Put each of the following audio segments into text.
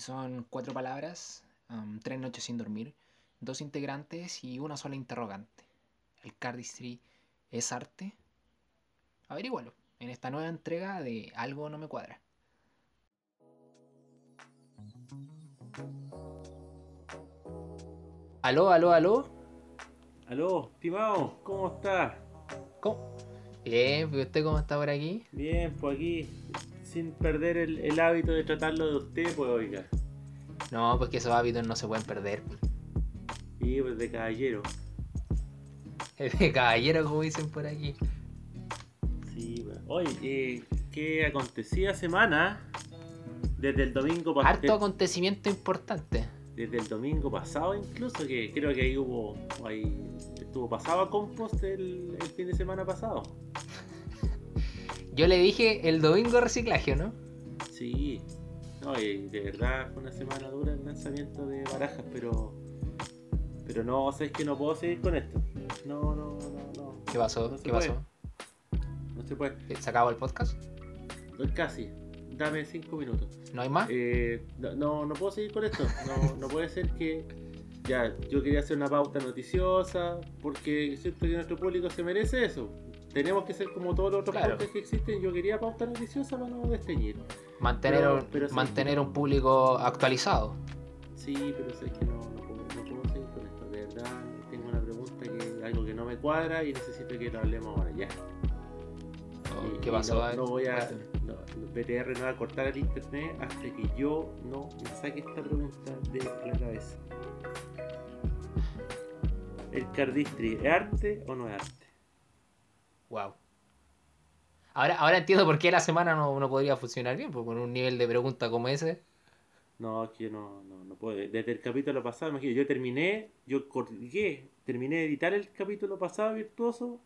y son cuatro palabras, um, tres noches sin dormir, dos integrantes y una sola interrogante. ¿El cardistry es arte? Averígualo en esta nueva entrega de Algo no me cuadra. Aló, aló, aló. Aló, estimado, ¿cómo está? ¿Cómo? Bien, ¿y usted cómo está por aquí? Bien, pues aquí, sin perder el, el hábito de tratarlo de usted, pues oiga. No, pues que esos hábitos no se pueden perder. Y pues de caballero. De caballero, como dicen por aquí. Sí, pues. Oye, eh, ¿qué acontecía semana? Desde el domingo pasado. Harto acontecimiento importante. Desde el domingo pasado incluso, que creo que ahí hubo. Ahí estuvo pasado a compost el, el fin de semana pasado. Yo le dije el domingo reciclaje, ¿no? Sí. No, y de verdad fue una semana dura el lanzamiento de barajas, pero. Pero no, sabes que no puedo seguir con esto. No, no, no, no. ¿Qué pasó? No ¿Qué puede. pasó? No se puede. ¿Se acabó el podcast? Casi. Dame cinco minutos. ¿No hay más? Eh, no, no, no puedo seguir con esto. No, no puede ser que. Ya, yo quería hacer una pauta noticiosa, porque siento que nuestro público se merece eso. Tenemos que ser como todos los otros Claro. que existen. Yo quería pauta noticiosa para no desteñir. Mantener, pero- un, pero sí. mantener un público actualizado. Sí, pero sé que no, no, puedo, no puedo seguir con esto. De verdad, tengo una pregunta que algo que no me cuadra y necesito que lo hablemos ahora ya. Oh, Y- ¿Qué pasó? No, voy a. No, BTR no va a cortar el internet hasta que yo no me saque esta pregunta de la cabeza. ¿El cardistry es arte o no es arte? Wow. Ahora, ahora entiendo por qué la semana no, no podría funcionar bien, porque con un nivel de pregunta como ese. No, es que yo no, no, no puedo. Desde el capítulo pasado, imagínate, yo terminé, yo colgué, terminé de editar el capítulo pasado virtuoso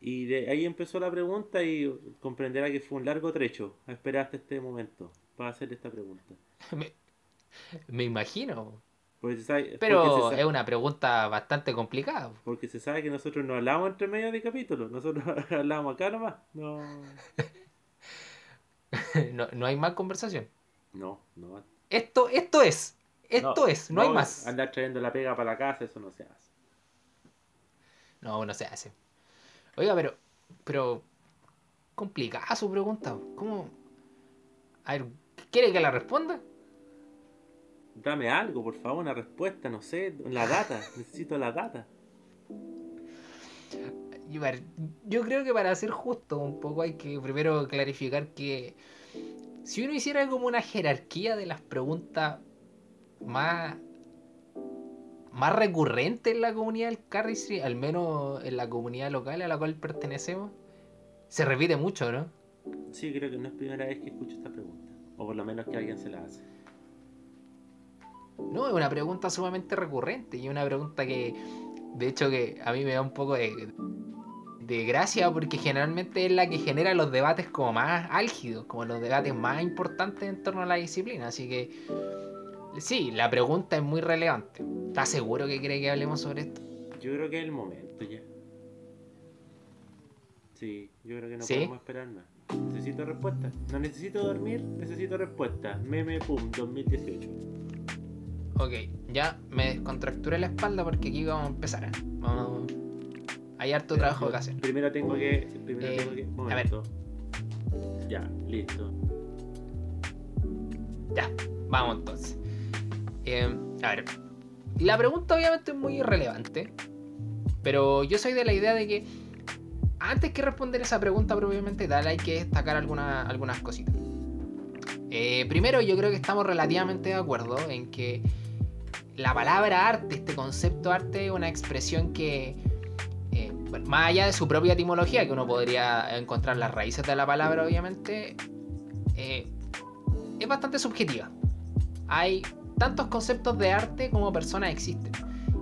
y de ahí empezó la pregunta y comprenderá que fue un largo trecho a esperar hasta este momento para hacer esta pregunta. Me, me imagino. Porque se sabe, Pero es una pregunta bastante complicada. Porque se sabe que nosotros no hablamos entre medio de capítulos, nosotros hablamos acá nomás. No, No, no hay más conversación. no, no. Esto, esto es. Esto es, no, hay más. Andar trayendo la pega para la casa, eso no se hace. No, no se hace. Oiga, pero. Pero. Complicada su pregunta. ¿Cómo? A ver, ¿quiere que la responda? Dame algo, por favor, una respuesta, no sé, la data, necesito la data. Y, a ver, Yo creo que para ser justo un poco hay que primero clarificar que si uno hiciera como una jerarquía de las preguntas más más recurrentes en la comunidad del Carristry, al menos en la comunidad local a la cual pertenecemos, se repite mucho, ¿no? Sí, creo que no es primera vez que escucho esta pregunta, o por lo menos que alguien se la hace. No, es una pregunta sumamente recurrente y una pregunta que, de hecho, que a mí me da un poco de, de gracia porque generalmente es la que genera los debates como más álgidos, como los debates más importantes en torno a la disciplina. Así que, sí, la pregunta es muy relevante. ¿Estás seguro que cree que hablemos sobre esto? Yo creo que es el momento ya. Sí, yo creo que no ¿Sí? podemos esperar más. Necesito respuesta. No necesito dormir, necesito respuesta. Meme pum 2018. Ok, ya me descontracturé la espalda porque aquí vamos a empezar. ¿eh? Vamos... Hay harto trabajo que hacer. Primero tengo que. Primero Eh, tengo que. a ver. Ya, listo. Ya, vamos entonces. Eh, a ver, la pregunta obviamente es muy irrelevante, pero yo soy de la idea de que antes que responder esa pregunta propiamente tal, hay que destacar alguna- algunas cositas. Eh, primero, yo creo que estamos relativamente de acuerdo en que la palabra arte, este concepto arte, es una expresión que, eh, más allá de su propia etimología, que uno podría encontrar las raíces de la palabra, obviamente, eh, es bastante subjetiva. Hay tantos conceptos de arte como personas existen.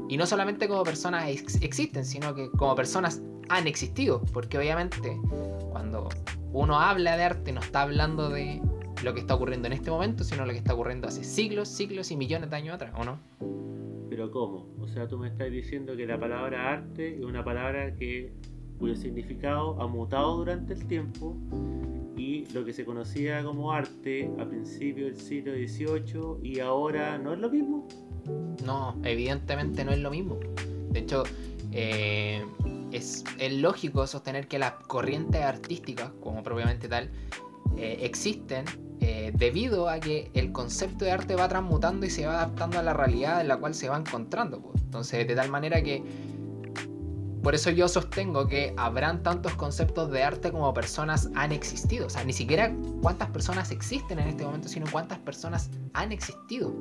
Y no solamente como personas ex- existen, sino que como personas han existido. Porque obviamente cuando uno habla de arte no está hablando de lo que está ocurriendo en este momento, sino lo que está ocurriendo hace siglos, siglos y millones de años atrás, ¿o no? Pero ¿cómo? O sea, tú me estás diciendo que la palabra arte es una palabra que cuyo significado ha mutado durante el tiempo y lo que se conocía como arte a principios del siglo XVIII y ahora no es lo mismo? No, evidentemente no es lo mismo. De hecho, eh, es, lógico sostener que las corrientes artísticas, como propiamente tal, eh, existen eh, debido a que el concepto de arte va transmutando y se va adaptando a la realidad en la cual se va encontrando. Entonces, de tal manera que por eso yo sostengo que habrán tantos conceptos de arte como personas han existido. O sea, ni siquiera cuántas personas existen en este momento, sino cuántas personas han existido.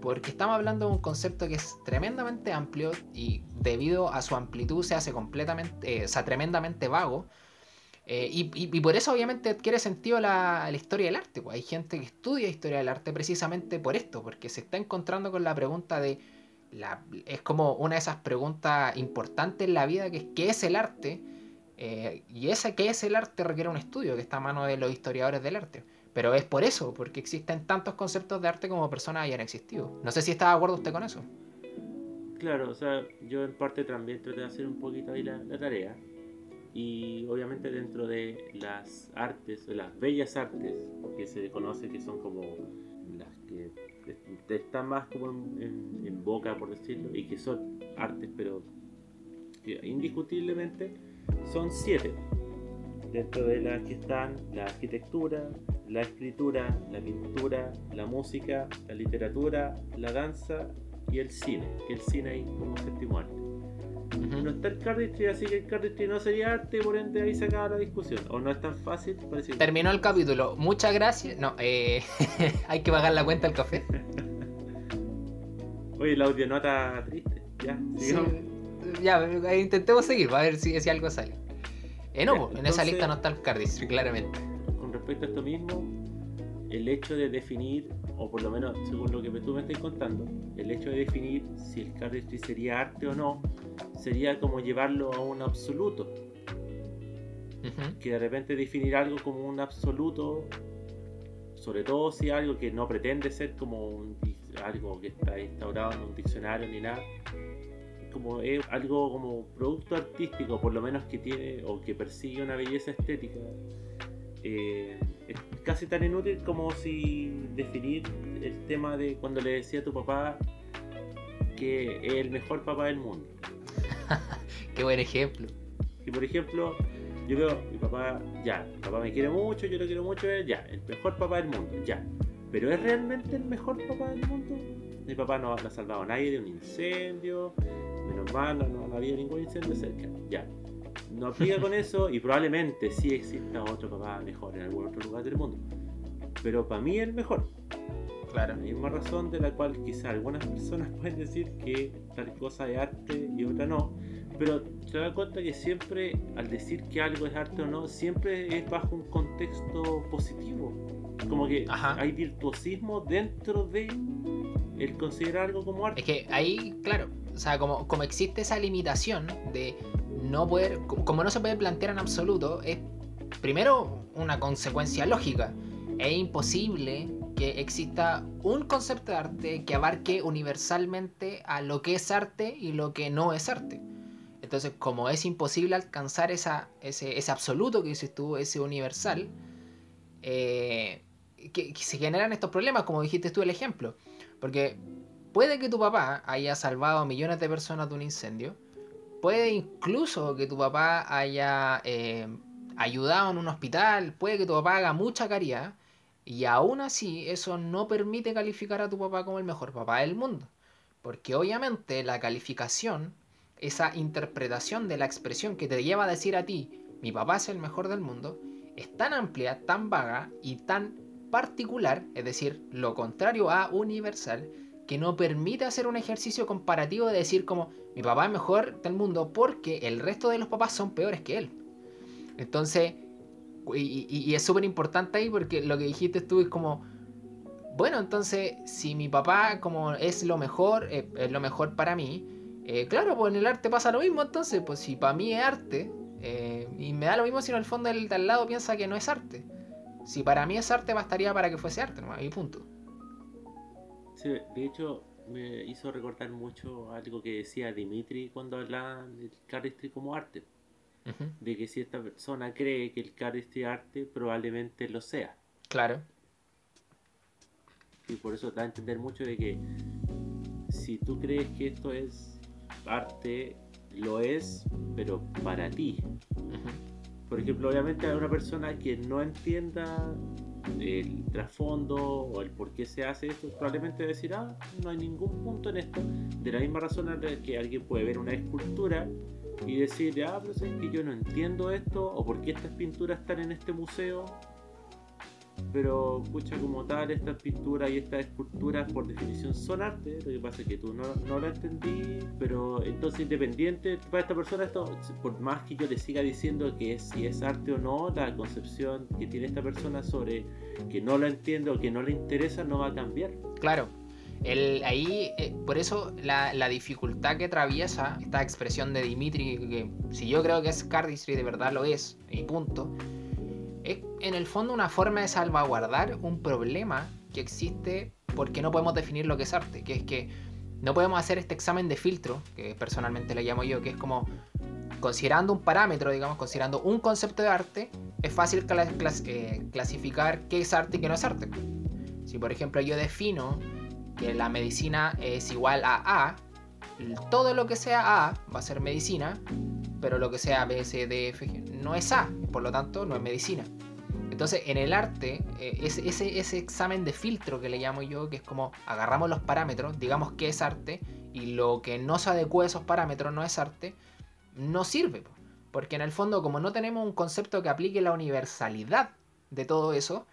Porque estamos hablando de un concepto que es tremendamente amplio y debido a su amplitud se hace completamente, eh, tremendamente vago. Eh, y, por eso obviamente adquiere sentido la, historia del arte. Pues. Hay gente que estudia historia del arte precisamente por esto, porque se está encontrando con la pregunta de es como una de esas preguntas importantes en la vida, que es ¿qué es el arte? Eh, y ese ¿qué es el arte? requiere un estudio que está a mano de los historiadores del arte. Pero es por eso, porque existen tantos conceptos de arte como personas hayan existido. No sé si está de acuerdo usted con eso. Claro, o sea, yo en parte también traté de hacer un poquito ahí la, tarea. Y obviamente dentro de las artes, las bellas artes, que se conoce que son como las que están más como en, boca, por decirlo, y que son artes, pero indiscutiblemente son siete. Dentro de las que están la arquitectura, la escritura, la pintura, la música, la literatura, la danza y el cine, que el cine ahí como séptimo arte. No está el cardistry, así que el cardistry no sería arte, por ende ahí se acaba la discusión. O no es tan fácil. Terminó el capítulo. Muchas gracias. No, eh, hay que pagar la cuenta del café. Oye, la audionota triste. Ya, ya, intentemos seguir, a ver si, si algo sale. Eh, no, en esa lista no está el cardistry, claramente. Con respecto a esto mismo, el hecho de definir, o por lo menos según lo que tú me estás contando, el hecho de definir si el cardistry sería arte o no, sería como llevarlo a un absoluto. Que de repente definir algo como un absoluto, sobre todo si algo que no pretende ser como algo que está instaurado en un diccionario ni nada, como es algo como producto artístico, por lo menos que tiene o que persigue una belleza estética. Eh, es casi tan inútil como si definir el tema de cuando le decía a tu papá que es el mejor papá del mundo. Qué buen ejemplo. Y por ejemplo, yo veo, mi papá, ya, mi papá me quiere mucho, yo lo quiero mucho, ya, el mejor papá del mundo, ya. Pero ¿es realmente el mejor papá del mundo? Mi papá no, ha salvado a nadie de un incendio, menos mal, no, no había ningún incendio cerca, ya. No aplica con eso y probablemente sí exista otro papá mejor en algún otro lugar del mundo. Pero para mí el mejor. Claro. La misma razón de la cual quizá algunas personas pueden decir que tal cosa es arte y otra no, pero te das cuenta que siempre al decir que algo es arte o no, siempre es bajo un contexto positivo. Como que hay virtuosismo dentro de el considerar algo como arte. Es que ahí, claro, o sea, como, como existe esa limitación de no poder, como no se puede plantear en absoluto, es primero una consecuencia lógica. Es imposible que exista un concepto de arte que abarque universalmente a lo que es arte y lo que no es arte. Entonces, como es imposible alcanzar esa, ese, absoluto que dices tú, ese universal, eh, que, se generan estos problemas, como dijiste tú el ejemplo. Porque puede que tu papá haya salvado a millones de personas de un incendio, puede incluso que tu papá haya eh, ayudado en un hospital, puede que tu papá haga mucha caridad, y aún así, eso no permite calificar a tu papá como el mejor papá del mundo. Porque obviamente la calificación, esa interpretación de la expresión que te lleva a decir a ti, mi papá es el mejor del mundo, es tan amplia, tan vaga y tan particular, es decir, lo contrario a universal, que no permite hacer un ejercicio comparativo de decir como mi papá es mejor del mundo porque el resto de los papás son peores que él. Entonces, y, es súper importante ahí porque lo que dijiste tú es como, bueno, entonces si mi papá como es lo mejor, eh, es lo mejor para mí, eh, claro, pues en el arte pasa lo mismo, entonces, pues si para mí es arte, eh, y me da lo mismo si en el fondo el de al lado piensa que no es arte. Si para mí es arte, bastaría para que fuese arte, ¿no? y punto. Sí, de hecho, me hizo recordar mucho algo que decía Dimitri cuando hablaba del cardistry como arte de que si esta persona cree que el cardistry es arte, probablemente lo sea. Claro. Y por eso da a entender mucho de que si tú crees que esto es arte, lo es, pero para ti. Por ejemplo, obviamente hay una persona que no entienda el trasfondo o el por qué se hace esto, probablemente decir, ah, no hay ningún punto en esto. De la misma razón que alguien puede ver una escultura y decir, ah, pero es que yo no entiendo esto, o por qué estas pinturas están en este museo. Pero, escucha, como tal, estas pinturas y estas esculturas por definición son arte. Lo que pasa es que tú no, no lo entendí, pero entonces independiente, para esta persona, esto, por más que yo le siga diciendo que es, si es arte o no, la concepción que tiene esta persona sobre que no lo entiende o que no le interesa no va a cambiar. Claro. El, ahí, eh, por eso la, la dificultad que atraviesa esta expresión de Dimitri, que si yo creo que es cardistry, de verdad lo es, y punto, es en el fondo una forma de salvaguardar un problema que existe porque no podemos definir lo que es arte, que es que no podemos hacer este examen de filtro, que personalmente le llamo yo, que es como considerando un parámetro, digamos, considerando un concepto de arte, es fácil eh, clasificar qué es arte y qué no es arte. Si por ejemplo yo defino que la medicina es igual a A, todo lo que sea A va a ser medicina, pero lo que sea B, C, D, F, no es A, por lo tanto no es medicina. Entonces en el arte, eh, ese, ese, ese examen de filtro que le llamo yo, que es como agarramos los parámetros, digamos que es arte, y lo que no se adecua a esos parámetros no es arte, no sirve. po. Porque en el fondo, como no tenemos un concepto que aplique la universalidad de todo eso,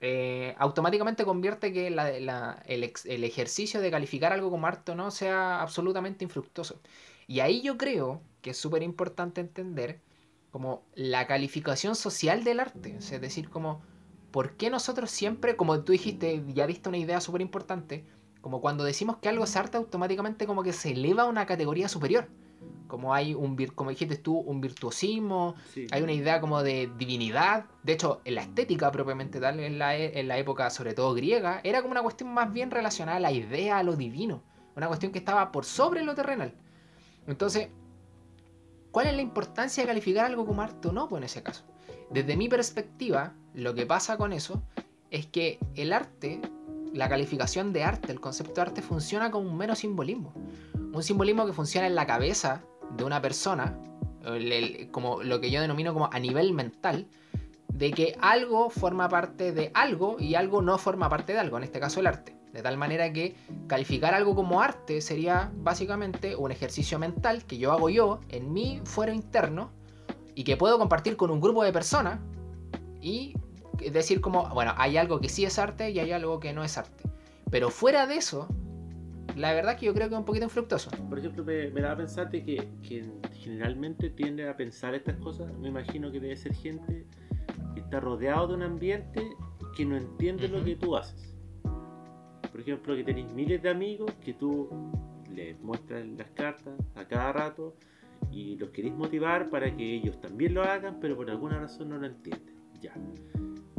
eh, automáticamente convierte que la- el, el ejercicio de calificar algo como arte o no sea absolutamente infructuoso. Y ahí yo creo que es súper importante entender como la calificación social del arte. O Es decir, como, ¿por qué nosotros siempre, como tú dijiste, ya diste una idea súper importante, como cuando decimos que algo es arte, automáticamente como que se eleva a una categoría superior. Como hay un, como dijiste tú, un virtuosismo, Sí. hay una idea como de divinidad. De hecho, en la estética propiamente tal, en la, e- en la época sobre todo griega, era como una cuestión más bien relacionada a la idea, a lo divino. Una cuestión que estaba por sobre lo terrenal. Entonces, ¿cuál es la importancia de calificar algo como arte o no? Pues en ese caso. Desde mi perspectiva, lo que pasa con eso es que el arte, la calificación de arte, el concepto de arte funciona como un mero simbolismo. Un simbolismo que funciona en la cabeza de una persona, como lo que yo denomino como a nivel mental, de que algo forma parte de algo y algo no forma parte de algo, en este caso el arte. De tal manera que calificar algo como arte sería básicamente un ejercicio mental que yo hago yo en mi fuero interno y que puedo compartir con un grupo de personas y decir como, bueno, hay algo que sí es arte y hay algo que no es arte. Pero fuera de eso, la verdad que yo creo que es un poquito infructuoso. Por ejemplo, me, me da a pensar de que, que generalmente tiende a pensar estas cosas. Me imagino que debe ser gente que está rodeado de un ambiente que no entiende lo que tú haces. Por ejemplo, que tenéis miles de amigos que tú les muestras las cartas a cada rato y los queréis motivar para que ellos también lo hagan, pero por alguna razón no lo entienden. Ya.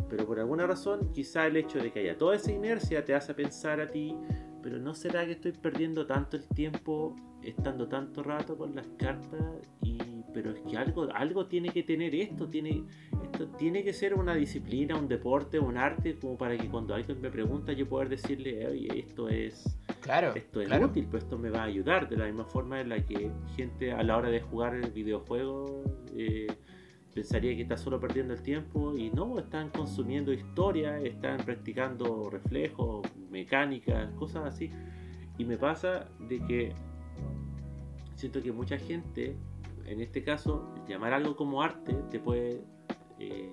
Pero por alguna razón, quizá el hecho de que haya toda esa inercia te hace pensar a ti, pero ¿no será que estoy perdiendo tanto el tiempo estando tanto rato con las cartas? Y, pero es que algo, algo tiene que tener esto, tiene, esto tiene que ser una disciplina, un deporte, un arte, como para que cuando alguien me pregunta yo poder decirle, oye, esto es, Claro, esto es claro. útil, pues esto me va a ayudar, de la misma forma en la que gente a la hora de jugar el videojuego eh, pensaría que está solo perdiendo el tiempo y no, están consumiendo historia, están practicando reflejos, mecánicas, cosas así. Y me pasa de que siento que mucha gente, en este caso, llamar algo como arte te puede, eh,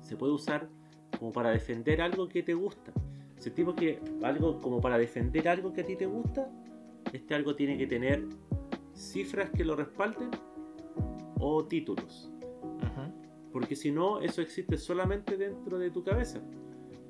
se puede usar como para defender algo que te gusta. Sentimos que algo como para defender algo que a ti te gusta, este algo tiene que tener cifras que lo respalden o títulos. Porque si no, eso existe solamente dentro de tu cabeza.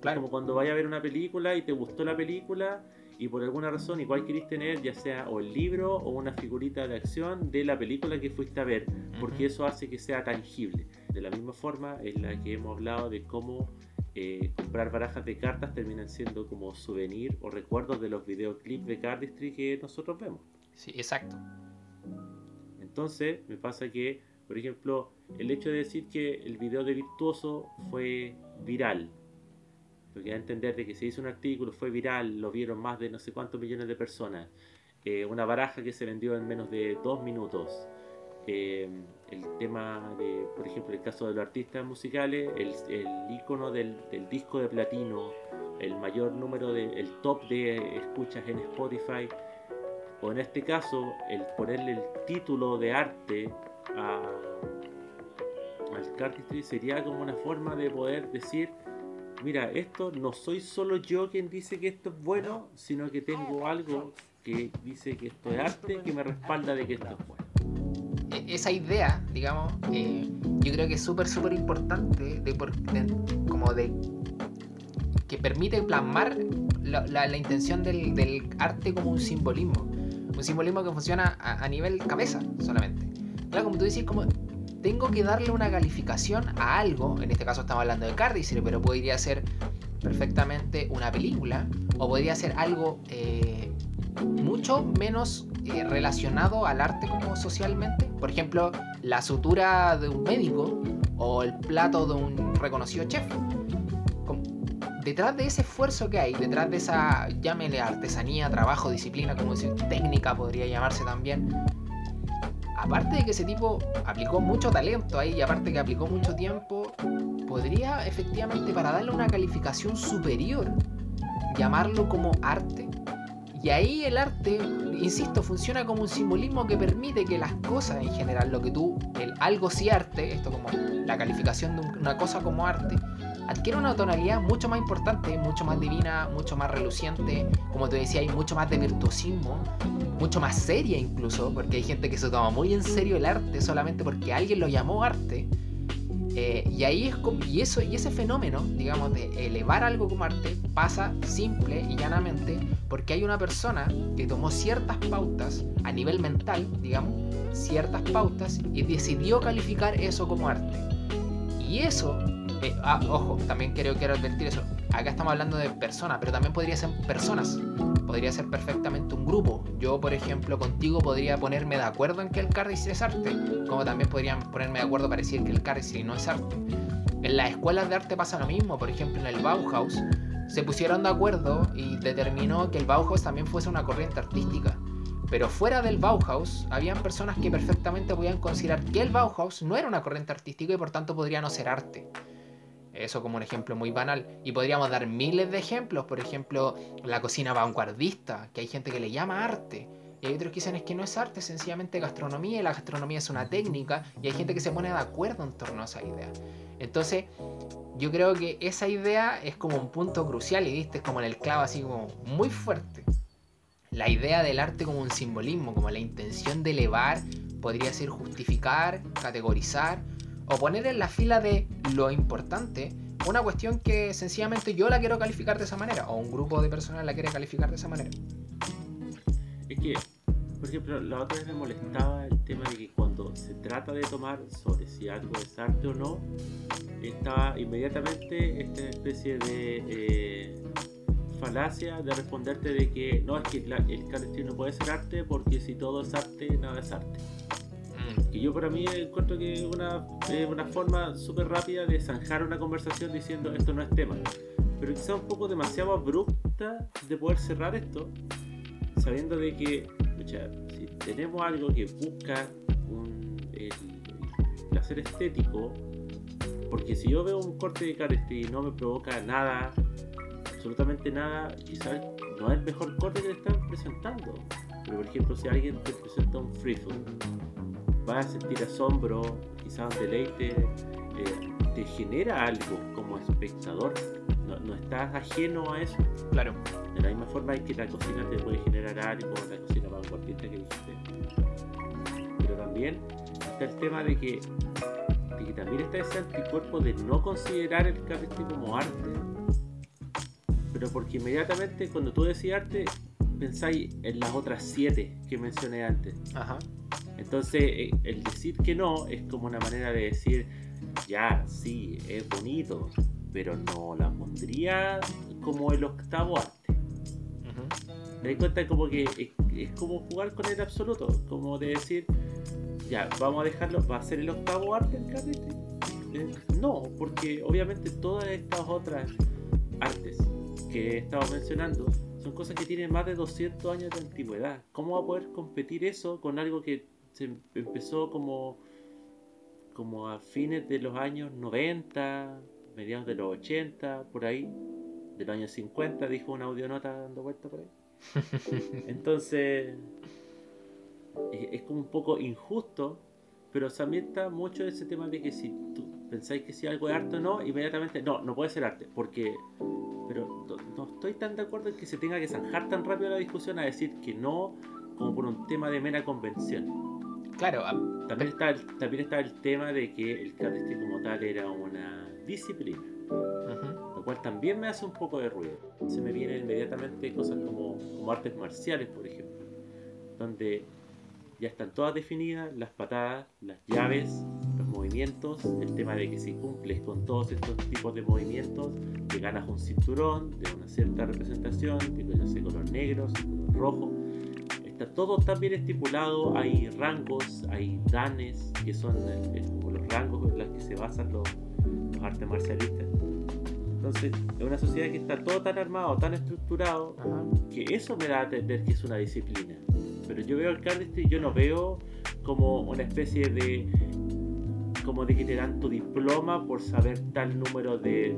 Claro. Como cuando vayas a ver una película y te gustó la película y por alguna razón igual querés tener ya sea o el libro o una figurita de acción de la película que fuiste a ver, porque Ujú. eso hace que sea tangible. De la misma forma en la que hemos hablado de cómo eh, comprar barajas de cartas terminan siendo como souvenir o recuerdos de los videoclips de Cardistry que nosotros vemos. Sí, exacto. Entonces, me pasa que, Por ejemplo, el hecho de decir que el video de Virtuoso fue viral. Porque da a entender de que se hizo un artículo, fue viral, lo vieron más de no sé cuántos millones de personas. Eh, una baraja que se vendió en menos de dos minutos. Eh, el tema de, por ejemplo, el caso de los artistas musicales, el, el icono del, del, disco de platino, el mayor número de, el top de escuchas en Spotify, o en este caso, el ponerle el título de arte a, al cartridge sería como una forma de poder decir, mira, esto no soy solo yo quien dice que esto es bueno, sino que tengo algo que dice que esto es arte que me respalda de que esto es bueno esa idea, digamos, eh, yo creo que es súper, súper importante como de que permite plasmar la, la, intención del, del, arte como un simbolismo. Un simbolismo que funciona a, nivel cabeza solamente. Claro, como tú dices, como tengo que darle una calificación a algo, en este caso estamos hablando de Cardistry, pero podría ser perfectamente una película, o podría ser algo eh, mucho menos eh, relacionado al arte como socialmente. Por ejemplo, la sutura de un médico o el plato de un reconocido chef. Detrás de ese esfuerzo que hay, detrás de esa, llámele artesanía, trabajo, disciplina, como decir, técnica podría llamarse también, aparte de que ese tipo aplicó mucho talento ahí y aparte que aplicó mucho tiempo, podría efectivamente para darle una calificación superior, llamarlo como arte. Y ahí el arte, insisto, funciona como un simbolismo que permite que las cosas en general, lo que tú, el algo sí arte, esto como la calificación de una cosa como arte, adquiere una tonalidad mucho más importante, mucho más divina, mucho más reluciente, como te decía, hay mucho más de virtuosismo, mucho más seria incluso, porque hay gente que se toma muy en serio el arte solamente porque alguien lo llamó arte eh, y ahí es y eso y ese fenómeno, digamos, de elevar algo como arte pasa simple y llanamente porque hay una persona que tomó ciertas pautas a nivel mental, digamos, ciertas pautas y decidió calificar eso como arte. Y eso, eh, ah, ojo, también quiero, quiero advertir eso. Acá estamos hablando de personas, pero también podría ser personas podría ser perfectamente un grupo. Yo, por ejemplo, contigo podría ponerme de acuerdo en que el cardistry es arte, como también podrían ponerme de acuerdo para decir que el cardistry no es arte. En las escuelas de arte pasa lo mismo, por ejemplo, en el Bauhaus se pusieron de acuerdo y determinó que el Bauhaus también fuese una corriente artística. Pero fuera del Bauhaus, habían personas que perfectamente podían considerar que el Bauhaus no era una corriente artística y por tanto podría no ser arte. Eso como un ejemplo muy banal. Y podríamos dar miles de ejemplos. Por ejemplo, la cocina vanguardista, que hay gente que le llama arte. Y hay otros que dicen es que no es arte, es sencillamente gastronomía y la gastronomía es una técnica. Y hay gente que se pone de acuerdo en torno a esa idea. Entonces, yo creo que esa idea es como un punto crucial y viste, es como en el clavo así como muy fuerte. La idea del arte como un simbolismo, como la intención de elevar, podría ser justificar, categorizar o poner en la fila de lo importante una cuestión que sencillamente yo la quiero calificar de esa manera o un grupo de personas la quiere calificar de esa manera. Es que, por ejemplo, la otra vez me molestaba el tema de que cuando se trata de tomar sobre si algo es arte o no, estaba inmediatamente esta especie de eh, falacia de responderte de que no, es que el clandestino no puede ser arte porque si todo es arte, nada es arte. Que yo para mí encuentro que es una, una forma súper rápida de zanjar una conversación diciendo esto no es tema. Pero quizá un poco demasiado abrupta de poder cerrar esto, sabiendo de que, si tenemos algo que busca un, el, placer estético, porque si yo veo un corte de careste y no me provoca nada, absolutamente nada, quizás no es el mejor corte que le están presentando. Pero por ejemplo, si alguien te presenta un free vas a sentir asombro, quizás un deleite, eh, te genera algo como espectador. No, estás ajeno a eso. Claro. De la misma forma que la cocina te puede generar algo, la cocina vanguardista que dijiste. Pero también está el tema de que, de que también está ese anticuerpo de no considerar el carrete como arte. Pero porque inmediatamente cuando tú decís arte, pensáis en las otras siete que mencioné antes. Ajá. Entonces, eh, el decir que no es como una manera de decir, ya, sí, es bonito, pero no la pondría como el octavo arte. Me doy cuenta como que es, como jugar con el absoluto, como de decir, ya, vamos a dejarlo, ¿va a ser el octavo arte el cardistry? Eh, no, porque obviamente todas estas otras artes que he estado mencionando son cosas que tienen más de 200 años de antigüedad. ¿Cómo va a poder competir eso con algo que se empezó como, como a fines de los años 90, mediados de los 80, por ahí, de los años 50, dijo una audionota dando vuelta por ahí? Entonces, es como un poco injusto, pero también está mucho ese tema de que si tú pensáis que si algo es arte o no, inmediatamente, no, no puede ser arte, porque pero no, estoy tan de acuerdo en que se tenga que zanjar tan rápido la discusión a decir que no como por un tema de mera convención. Claro. También está, el, también está el tema de que el cardistry como tal era una disciplina. Lo cual también me hace un poco de ruido. Se me vienen inmediatamente cosas como, como artes marciales, por ejemplo. Donde ya están todas definidas, las patadas, las llaves, los movimientos, el tema de que si cumples con todos estos tipos de movimientos, te ganas un cinturón de una cierta representación, tipo ya color negro, color rojo. Está todo tan bien estipulado, hay rangos, hay danes, que son como los rangos en los que se basan los, artes marcialistas. Entonces, es una sociedad que está todo tan armado, tan estructurado, que eso me da a entender que es una disciplina pero yo veo el cardistry y yo no veo como una especie de como de que te dan tu diploma por saber tal número de,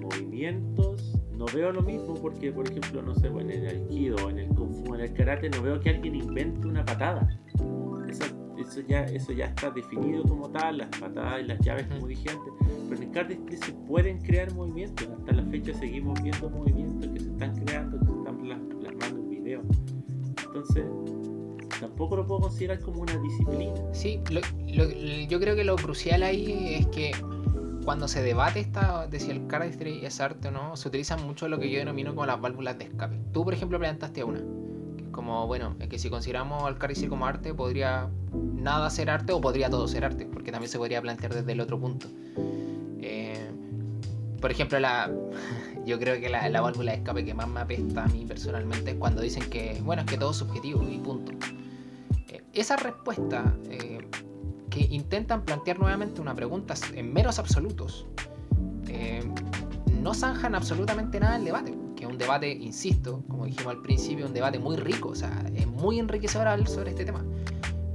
movimientos no veo lo mismo porque por ejemplo no sé en el aikido en el kung fu en el karate no veo que alguien invente una patada. Eso, eso ya eso ya está definido como tal las patadas y las llaves como dije antes. Pero en el cardistry se pueden crear movimientos. Hasta la fecha seguimos viendo movimientos que se están creando que se están plasmando en video. Entonces tampoco lo puedo considerar como una disciplina. Sí, yo creo que lo crucial ahí es que cuando se debate esta, de si el cardistry es arte o no, se utiliza mucho lo que yo denomino como las válvulas de escape. Tú, por ejemplo, planteaste una. Como, bueno, es que si consideramos al cardistry como arte, podría nada ser arte o podría todo ser arte, porque también se podría plantear desde el otro punto. Eh, por ejemplo, la, yo creo que la, la, válvula de escape que más me apesta a mí personalmente es cuando dicen que, bueno, es que todo es subjetivo y punto esa respuesta eh, que intentan plantear nuevamente una pregunta en meros absolutos, eh, no zanjan absolutamente nada el debate, que es un debate, insisto, como dijimos al principio, un debate muy rico, o sea, es muy enriquecedor sobre este tema.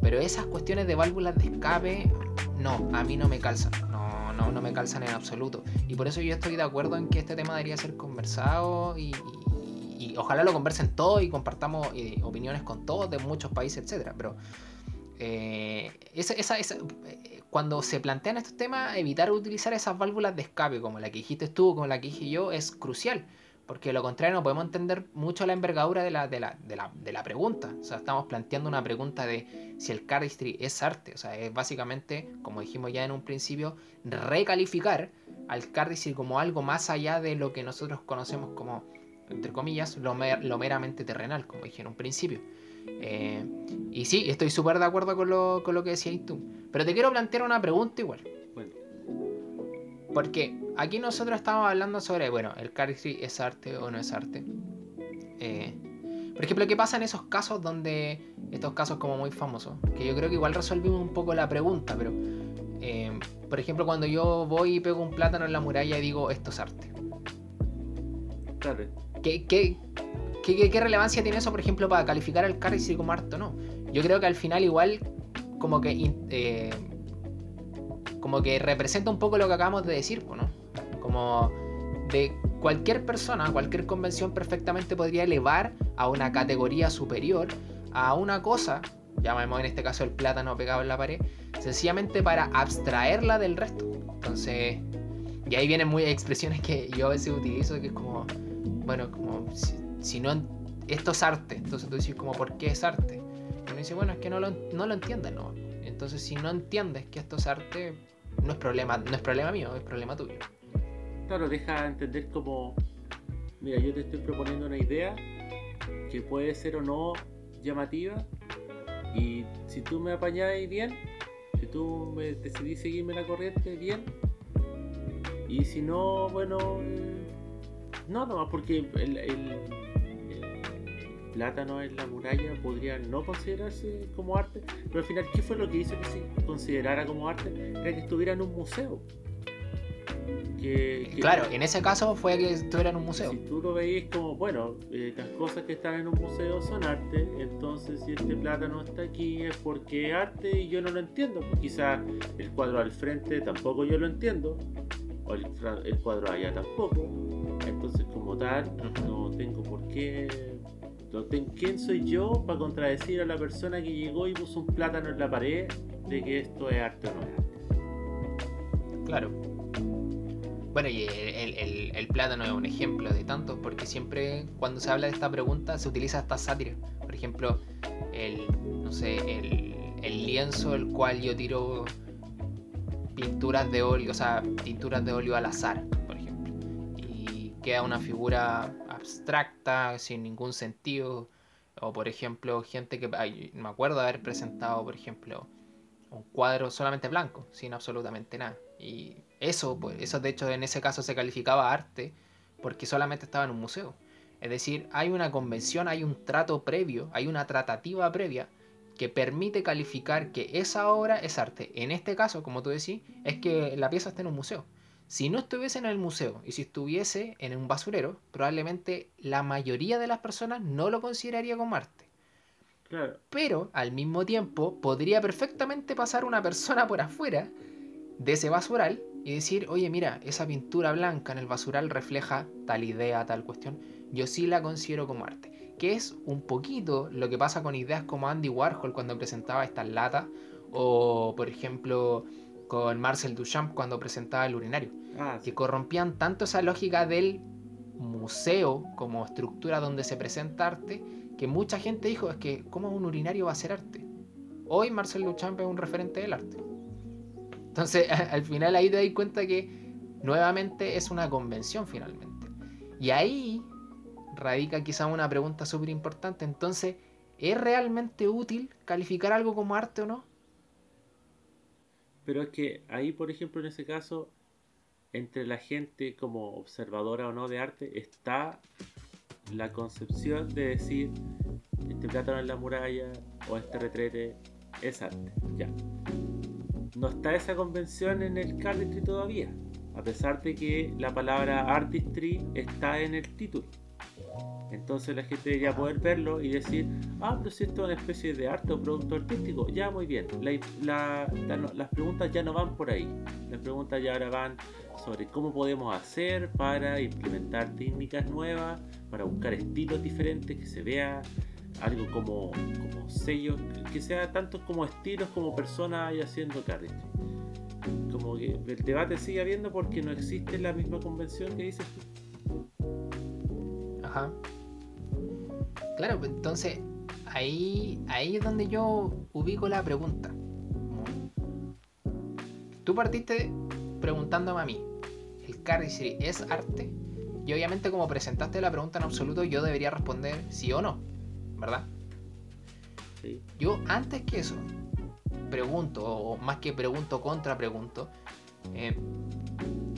Pero esas cuestiones de válvulas de escape, no, a mí no me calzan, no, no, no me calzan en absoluto. Y por eso yo estoy de acuerdo en que este tema debería ser conversado y, y ojalá lo conversen todos y compartamos eh, opiniones con todos de muchos países, etcétera. Pero eh, esa, eh, cuando se plantean estos temas, evitar utilizar esas válvulas de escape, como la que dijiste tú, como la que dije yo, es crucial. Porque lo contrario no podemos entender mucho la envergadura de la, de de de pregunta. O sea, estamos planteando una pregunta de si el cardistry es arte. O sea, es básicamente, como dijimos ya en un principio, recalificar al cardistry como algo más allá de lo que nosotros conocemos como entre comillas, lo, meramente terrenal, como dije en un principio. Eh, y sí, estoy súper de acuerdo con lo, con lo que decías tú. Pero te quiero plantear una pregunta igual. Porque aquí nosotros estamos hablando sobre, bueno, el cardistry es arte o no es arte. Eh, por ejemplo, ¿qué pasa en esos casos donde, estos casos como muy famosos, que yo creo que igual resolvimos un poco la pregunta, pero, eh, por ejemplo, cuando yo voy y pego un plátano en la muralla y digo, esto es arte. Claro. ¿Qué, qué, qué, relevancia tiene eso, por ejemplo, para calificar al Carry como arte o no? Yo creo que al final igual como que eh, como que representa un poco lo que acabamos de decir, ¿no? Como de cualquier persona, cualquier convención perfectamente podría elevar a una categoría superior a una cosa, llamemos en este caso el plátano pegado en la pared, sencillamente para abstraerla del resto. Entonces, y ahí vienen muy expresiones que yo a veces utilizo, que es como, bueno, como si, no, esto es arte, entonces tú dices como, ¿por qué es arte? Y uno dice, bueno, es que no lo, no lo entiendes, ¿no? Entonces si no entiendes que esto es arte, no es problema, no es problema mío, es problema tuyo. Claro, deja entender como, mira, yo te estoy proponiendo una idea que puede ser o no llamativa y si tú me apañáis bien, si tú me decidís seguirme la corriente bien, y si no, bueno, no, no, porque plátano en la muralla podría no considerarse como arte, pero al final, ¿qué fue lo que hizo que se considerara como arte? Era que estuviera en un museo. claro, en ese caso fue que estuviera en un museo. Si tú lo veis como, bueno, eh, las cosas que están en un museo son arte, entonces si este plátano está aquí es porque es arte y yo no lo entiendo. Quizás el cuadro al frente tampoco yo lo entiendo, o el, el cuadro allá tampoco. Entonces como tal, no tengo por qué ¿Quién soy yo para contradecir a la persona que llegó y puso un plátano en la pared de que esto es arte o no es arte? Claro. Bueno, y el, plátano es un ejemplo de tanto, porque siempre cuando se habla de esta pregunta se utiliza esta sátira. Por ejemplo, el, no sé, el, el lienzo el cual yo tiro pinturas de óleo, o sea, pinturas de óleo al azar, queda una figura abstracta, sin ningún sentido. O por ejemplo, gente que me acuerdo haber presentado, por ejemplo, un cuadro solamente blanco, sin absolutamente nada. Y eso, pues, eso de hecho en ese caso se calificaba arte porque solamente estaba en un museo. Es decir, hay una convención, hay un trato previo, hay una tratativa previa que permite calificar que esa obra es arte. En este caso, como tú decís, es que la pieza está en un museo. Si no estuviese en el museo y si estuviese en un basurero, probablemente la mayoría de las personas no lo consideraría como arte. Pero al mismo tiempo podría perfectamente pasar una persona por afuera de ese basural y decir, oye mira, esa pintura blanca en el basural refleja tal idea, tal cuestión, yo sí la considero como arte. Que es un poquito lo que pasa con ideas como Andy Warhol cuando presentaba estas latas o por ejemplo con Marcel Duchamp cuando presentaba el urinario. Ah, que corrompían tanto esa lógica del museo como estructura donde se presenta arte, que mucha gente dijo, es que ¿cómo un urinario va a ser arte? Hoy Marcel Duchamp es un referente del arte. Entonces, al final ahí te das cuenta que nuevamente es una convención finalmente. Y ahí radica quizá una pregunta súper importante. Entonces, ¿es realmente útil calificar algo como arte o no? Pero es que ahí, por ejemplo, en ese caso, entre la gente como observadora o no de arte, está la concepción de decir, este plátano en la muralla o este retrete es arte. Ya. No está esa convención en el cardistry todavía, a pesar de que la palabra artistry está en el título. Entonces la gente debería poder verlo y decir, ah, pero si esto es una especie de arte o producto artístico, ya muy bien. las preguntas ya no van por ahí. Las preguntas ya ahora van sobre cómo podemos hacer para implementar técnicas nuevas, para buscar estilos diferentes, que se vea algo como, como sellos, que sea tanto como estilos como personas haciendo cardistry. Como que el debate sigue habiendo porque no existe la misma convención que dices tú. Ajá. Claro, pues, entonces ahí, ahí es donde yo ubico la pregunta. Tú partiste preguntándome a mí, ¿el cardistry es arte? Y obviamente como presentaste la pregunta en absoluto, yo debería responder sí o no, ¿verdad? Sí. Yo antes que eso, pregunto, o más que pregunto, contra pregunto, eh,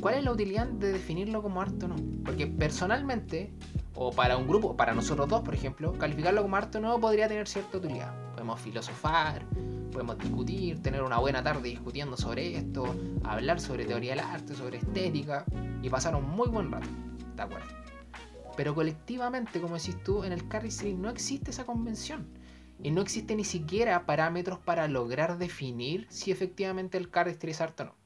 ¿cuál es la utilidad de definirlo como arte o no? Porque personalmente o para un grupo, para nosotros dos, por ejemplo, calificarlo como arte nuevo podría tener cierta utilidad. Podemos filosofar, podemos discutir, tener una buena tarde discutiendo sobre esto, hablar sobre teoría del arte, sobre estética y pasar un muy buen rato. ¿De acuerdo? Pero colectivamente, como decís tú, en el cardistry no existe esa convención. Y no existe ni siquiera parámetros para lograr definir si efectivamente el cardistry es arte o no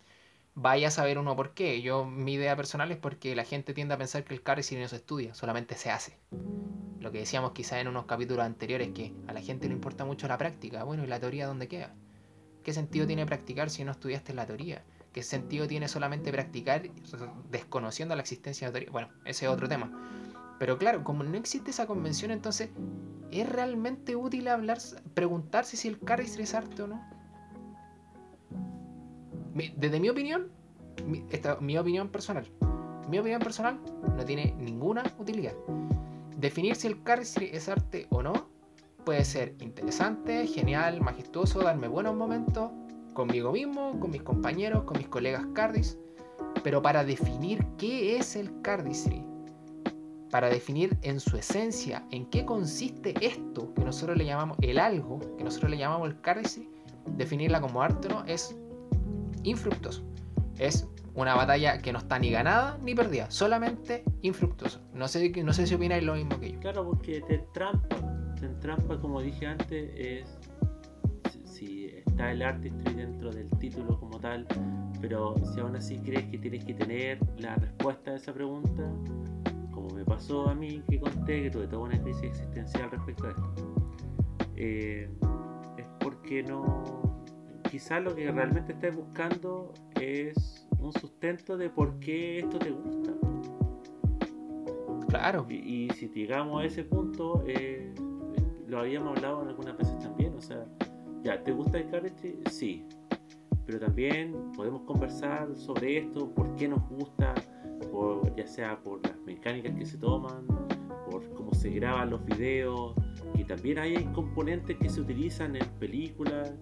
vaya a saber uno por qué. Yo, mi idea personal es porque la gente tiende a pensar que el cardistry no se estudia, solamente se hace. Lo que decíamos quizá en unos capítulos anteriores, que a la gente le importa mucho la práctica. Bueno, ¿y la teoría dónde queda? ¿Qué sentido tiene practicar si no estudiaste la teoría? ¿Qué sentido tiene solamente practicar desconociendo la existencia de la teoría? Bueno, ese es otro tema. Pero claro, como no existe esa convención, entonces, ¿es realmente útil hablar, preguntarse si el cardistry es arte o no? Desde mi opinión, mi, esta, mi opinión personal, mi opinión personal no tiene ninguna utilidad. Definir si el cardistry es arte o no puede ser interesante, genial, majestuoso, darme buenos momentos conmigo mismo, con mis compañeros, con mis colegas cardis, pero para definir qué es el cardistry, para definir en su esencia en qué consiste esto que nosotros le llamamos el algo, que nosotros le llamamos el cardistry, definirla como arte no es infructuoso. Es una batalla que no está ni ganada ni perdida, solamente infructuoso. No sé, no sé si opináis lo mismo que yo. Claro, porque te trampa, te trampa, como dije antes, es si está el artistry dentro del título como tal, pero si aún así crees que tienes que tener la respuesta a esa pregunta, como me pasó a mí que conté que tuve toda una crisis existencial respecto a esto, eh, es porque no, quizás lo que realmente estás buscando es un sustento de por qué esto te gusta. Claro. Y, si llegamos a ese punto, eh, lo habíamos hablado en algunas veces también, o sea, ya, ¿te gusta el cardistry? Sí. Pero también podemos conversar sobre esto, por qué nos gusta, por, ya sea por las mecánicas que se toman, por cómo se graban los videos, y también hay componentes que se utilizan en películas,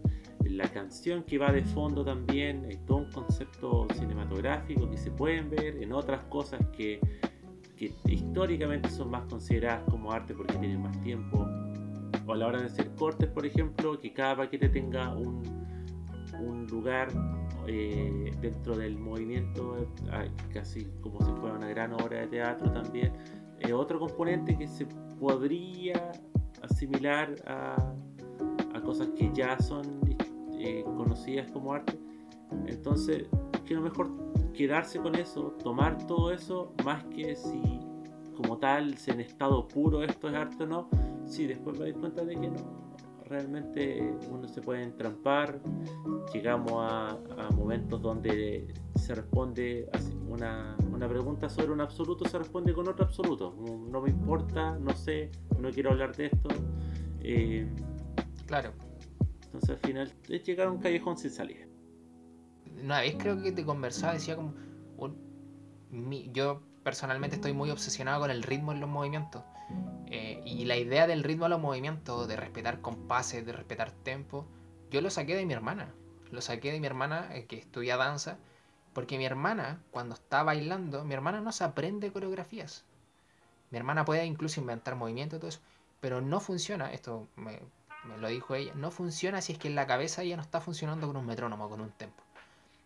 la canción que va de fondo también, hay todo un concepto cinematográfico que se pueden ver, en otras cosas que, que históricamente son más consideradas como arte porque tienen más tiempo o a la hora de hacer cortes, por ejemplo, que cada paquete tenga un, un lugar eh, dentro del movimiento, casi como si fuera una gran obra de teatro también. Eh, otro componente que se podría asimilar a, a cosas que ya son conocidas como arte. Entonces, que lo mejor quedarse con eso, tomar todo eso, más que si como tal, si en estado puro esto es arte o no, sí, después me doy cuenta de que no. Realmente uno se puede entrampar, llegamos a, momentos donde se responde una, una, pregunta sobre un absoluto, se responde con otro absoluto. No, me importa, no sé, no quiero hablar de esto. Eh, claro. Entonces al final es llegar a un callejón sin salida. Una vez creo que te conversaba, decía como... yo personalmente estoy muy obsesionado con el ritmo en los movimientos. Eh, y la idea del ritmo a los movimientos, de respetar compases, de respetar tempo, yo lo saqué de mi hermana. Lo saqué de mi hermana eh, que estudia danza, porque mi hermana, cuando está bailando, mi hermana no se aprende coreografías. Mi hermana puede incluso inventar movimientos y todo eso, pero no funciona, esto me, me lo dijo ella, no funciona si es que en la cabeza ella no está funcionando con un metrónomo, con un tempo.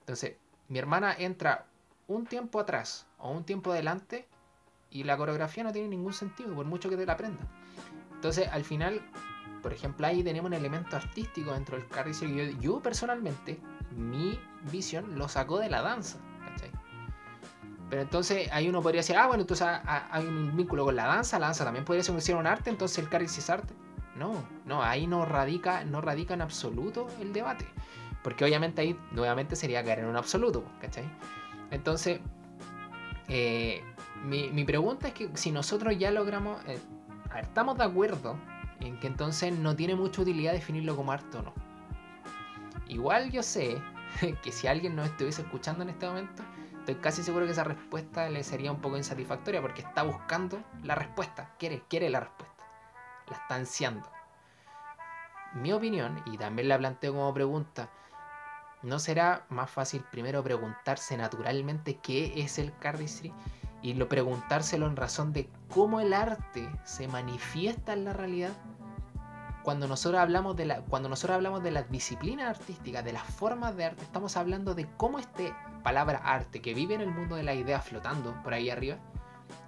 Entonces, mi hermana entra un tiempo atrás o un tiempo adelante y la coreografía no tiene ningún sentido, por mucho que te la aprenda. Entonces, al final, por ejemplo, ahí tenemos un elemento artístico dentro del carry que yo, yo, personalmente, mi visión lo sacó de la danza, ¿cachai? Pero entonces ahí uno podría decir, ah, bueno, entonces hay un vínculo con la danza, la danza también podría ser un arte, entonces el carry es arte. No, no, ahí no radica, no radica en absoluto el debate. Porque obviamente ahí nuevamente sería caer en un absoluto, ¿cachai? Entonces, eh, mi, pregunta es que si nosotros ya logramos, eh, estamos de acuerdo en que entonces no tiene mucha utilidad definirlo como arte o no. Igual yo sé que si alguien nos estuviese escuchando en este momento, estoy casi seguro que esa respuesta le sería un poco insatisfactoria porque está buscando la respuesta, quiere, quiere la respuesta, la está ansiando. Mi opinión, y también la planteo como pregunta, ¿No será más fácil primero preguntarse naturalmente qué es el cardistry y lo preguntárselo en razón de cómo el arte se manifiesta en la realidad? Cuando nosotros hablamos de la, cuando nosotros hablamos de las disciplinas artísticas, de las formas de arte, estamos hablando de cómo este palabra arte que vive en el mundo de la idea flotando por ahí arriba,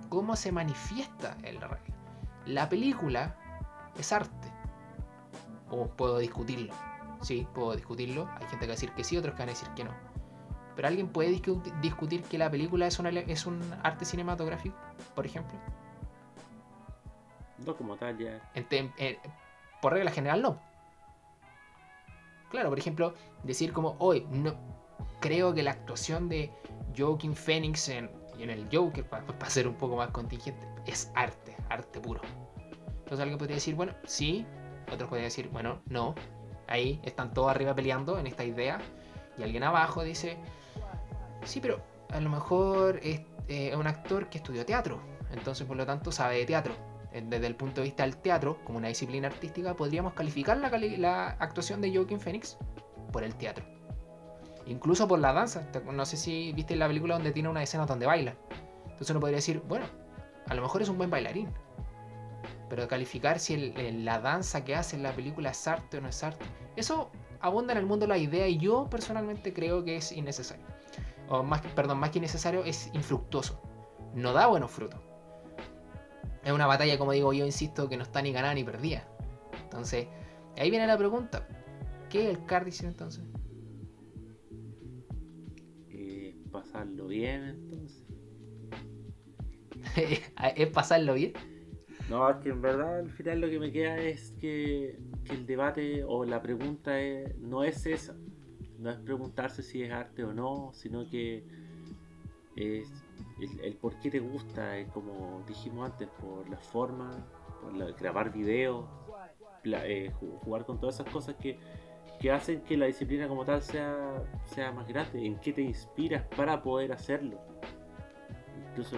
cómo se manifiesta en la realidad. La película es arte. O puedo discutirlo Sí, puedo discutirlo. Hay gente que va a decir que sí, otros que van a decir que no. Pero alguien puede discutir que la película es, es un arte cinematográfico, por ejemplo. No como tal, ya. por regla general, no. Claro, por ejemplo, decir como hoy, no creo que la actuación de Joaquin Phoenix en, en el Joker, para ser un poco más contingente, es arte, arte puro. Entonces alguien podría decir, bueno, sí, otros podrían decir, bueno, no, Ahí están todos arriba peleando en esta idea. Y alguien abajo dice, sí, pero a lo mejor es eh, un actor que estudió teatro. Entonces, por lo tanto, sabe de teatro. Desde el punto de vista del teatro, como una disciplina artística, podríamos calificar la, la actuación de Joaquin Phoenix por el teatro. Incluso por la danza. No sé si viste la película donde tiene una escena donde baila. Entonces uno podría decir, bueno, A lo mejor es un buen bailarín. Pero calificar si el- el- la danza que hace en la película es arte o no es arte, eso abunda en el mundo la idea y yo personalmente creo que es innecesario. O más perdón, más que innecesario, es infructuoso. No da buenos frutos. Es una batalla, como digo yo, insisto, que no está ni ganada ni perdida. Entonces, ahí viene la pregunta. ¿Qué es el cardistry entonces? Eh, pasarlo bien, entonces. ¿Es pasarlo bien? No, es que en verdad al final lo que me queda es que, que el debate o la pregunta es- no es esa. No es preguntarse si es arte o no, sino que es el, el por qué te gusta, es como dijimos antes, por la forma, por la- grabar videos, eh, ju- jugar con todas esas cosas que, que hacen que la disciplina como tal sea, sea más grande. ¿En qué te inspiras para poder hacerlo? Incluso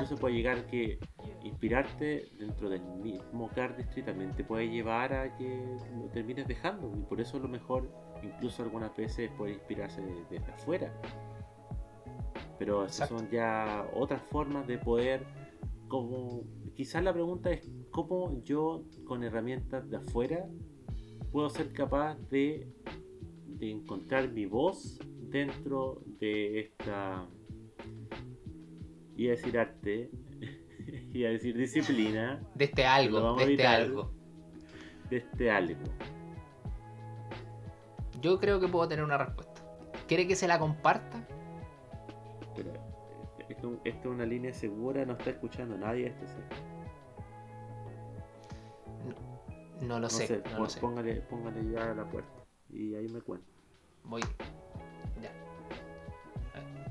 Incluso puede llegar que inspirarte dentro del mismo cardistry también te puede llevar a que lo termines dejando. Y por eso a lo mejor, incluso algunas veces puede inspirarse de- desde afuera. Pero esas son ya otras formas de poder, como quizás la pregunta es cómo yo con herramientas de afuera puedo ser capaz de, de encontrar mi voz dentro de esta a decir arte, iba a decir disciplina De este algo, de este evitar. algo. de este algo. Yo creo que puedo tener una respuesta. ¿Quiere que se la comparta? Pero eh, esto, esto es una línea segura, no está escuchando nadie esto. No lo No sé, sé, no lo sé. Póngale, póngale ya a la puerta y ahí me cuento. Voy. Ya.